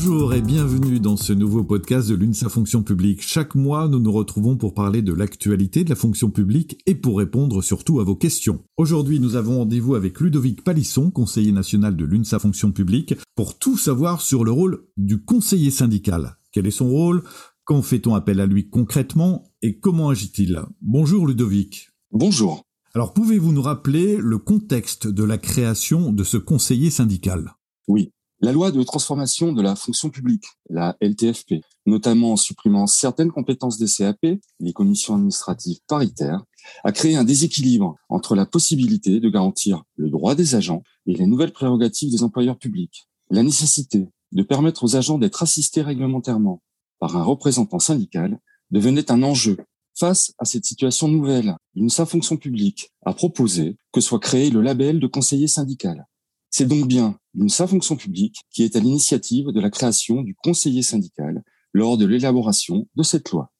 Bonjour et bienvenue dans ce nouveau podcast de l'UNSA Fonction Publique. Chaque mois, nous nous retrouvons pour parler de l'actualité de la fonction publique et pour répondre surtout à vos questions. Aujourd'hui, nous avons rendez-vous avec Ludovic Palisson, conseiller national de l'UNSA Fonction Publique, pour tout savoir sur le rôle du conseiller syndical. Quel est son rôle? Quand fait-on appel à lui concrètement? Et comment agit-il? Bonjour Ludovic. Bonjour. Alors pouvez-vous nous rappeler le contexte de la création de ce conseiller syndical? Oui. La loi de transformation de la fonction publique, la LTFP, notamment en supprimant certaines compétences des CAP, les commissions administratives paritaires, a créé un déséquilibre entre la possibilité de garantir le droit des agents et les nouvelles prérogatives des employeurs publics. La nécessité de permettre aux agents d'être assistés réglementairement par un représentant syndical devenait un enjeu. Face à cette situation nouvelle, l'UNSA Fonction publique a proposé que soit créé le label de conseiller syndical. C'est donc bien l'UNSA Fonction publique qui est à l'initiative de la création du conseiller syndical lors de l'élaboration de cette loi.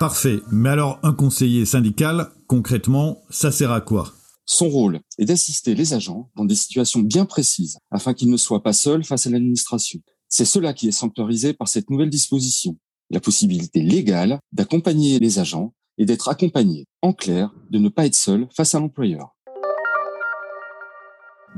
Parfait. Mais alors, un conseiller syndical, concrètement, ça sert à quoi? Son rôle est d'assister les agents dans des situations bien précises afin qu'ils ne soient pas seuls face à l'administration. C'est cela qui est sanctuarisé par cette nouvelle disposition. La possibilité légale d'accompagner les agents et d'être accompagnés, en clair, de ne pas être seuls face à l'employeur.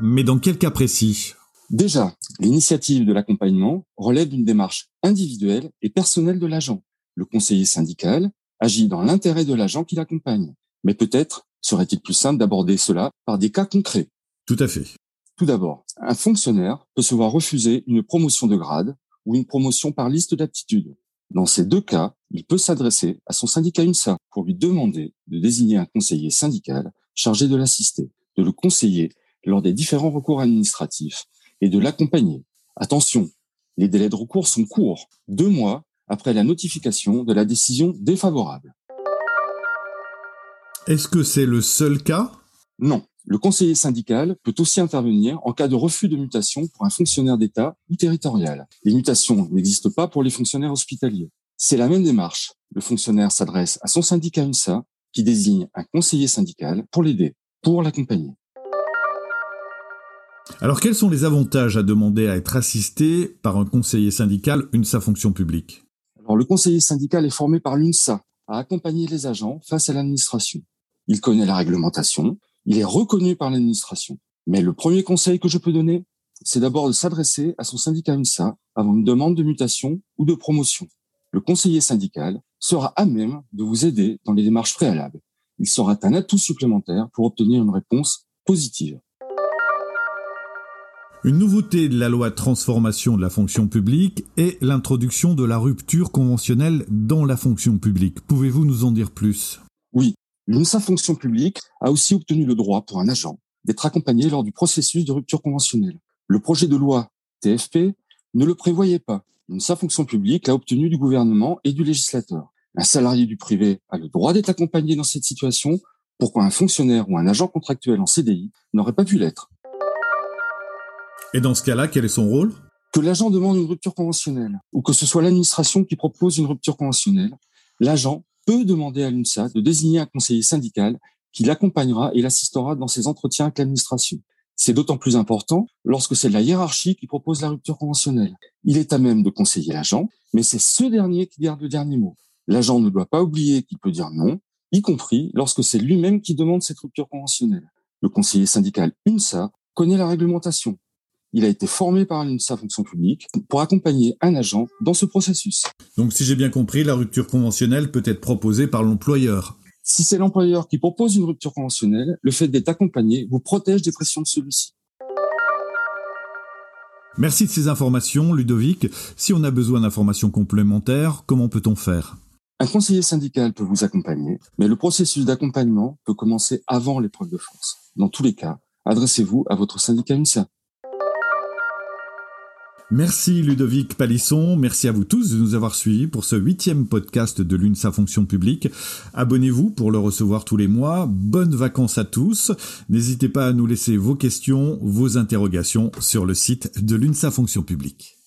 Mais dans quel cas précis? Déjà, l'initiative de l'accompagnement relève d'une démarche individuelle et personnelle de l'agent. Le conseiller syndical agit dans l'intérêt de l'agent qui l'accompagne. Mais peut-être serait-il plus simple d'aborder cela par des cas concrets. Tout à fait. Tout d'abord, un fonctionnaire peut se voir refuser une promotion de grade ou une promotion par liste d'aptitude. Dans ces deux cas, il peut s'adresser à son syndicat UNSA pour lui demander de désigner un conseiller syndical chargé de l'assister, de le conseiller lors des différents recours administratifs et de l'accompagner. Attention, les délais de recours sont courts, deux mois après la notification de la décision défavorable. Est-ce que c'est le seul cas? Non. Le conseiller syndical peut aussi intervenir en cas de refus de mutation pour un fonctionnaire d'État ou territorial. Les mutations n'existent pas pour les fonctionnaires hospitaliers. C'est la même démarche. Le fonctionnaire s'adresse à son syndicat UNSA qui désigne un conseiller syndical pour l'aider, pour l'accompagner. Alors quels sont les avantages à demander à être assisté par un conseiller syndical UNSA fonction publique? Le conseiller syndical est formé par l'UNSA à accompagner les agents face à l'administration. Il connaît la réglementation, il est reconnu par l'administration. Mais le premier conseil que je peux donner, c'est d'abord de s'adresser à son syndicat UNSA avant une demande de mutation ou de promotion. Le conseiller syndical sera à même de vous aider dans les démarches préalables. Il sera un atout supplémentaire pour obtenir une réponse positive. Une nouveauté de la loi transformation de la fonction publique est l'introduction de la rupture conventionnelle dans la fonction publique. Pouvez-vous nous en dire plus? Oui, l'UNSA Fonction publique a aussi obtenu le droit pour un agent d'être accompagné lors du processus de rupture conventionnelle. Le projet de loi TFP ne le prévoyait pas. L'UNSA Fonction publique l'a obtenu du gouvernement et du législateur. Un salarié du privé a le droit d'être accompagné dans cette situation. Pourquoi un fonctionnaire ou un agent contractuel en CDI n'aurait pas pu l'être? Et dans ce cas-là, quel est son rôle? Que l'agent demande une rupture conventionnelle ou que ce soit l'administration qui propose une rupture conventionnelle, l'agent peut demander à l'UNSA de désigner un conseiller syndical qui l'accompagnera et l'assistera dans ses entretiens avec l'administration. C'est d'autant plus important lorsque c'est la hiérarchie qui propose la rupture conventionnelle. Il est à même de conseiller l'agent, mais c'est ce dernier qui garde le dernier mot. L'agent ne doit pas oublier qu'il peut dire non, y compris lorsque c'est lui-même qui demande cette rupture conventionnelle. Le conseiller syndical UNSA connaît la réglementation, il a été formé par sa fonction publique pour accompagner un agent dans ce processus. Donc si j'ai bien compris, la rupture conventionnelle peut être proposée par l'employeur. Si c'est l'employeur qui propose une rupture conventionnelle, le fait d'être accompagné vous protège des pressions de celui-ci. Merci de ces informations, Ludovic. Si on a besoin d'informations complémentaires, comment peut-on faire? Un conseiller syndical peut vous accompagner, mais le processus d'accompagnement peut commencer avant l'épreuve de force. Dans tous les cas, adressez-vous à votre syndicat UNSA. Merci Ludovic Palisson, merci à vous tous de nous avoir suivis pour ce huitième podcast de l'UNSA Fonction Publique. Abonnez-vous pour le recevoir tous les mois. Bonnes vacances à tous. N'hésitez pas à nous laisser vos questions, vos interrogations sur le site de l'UNSA Fonction Publique.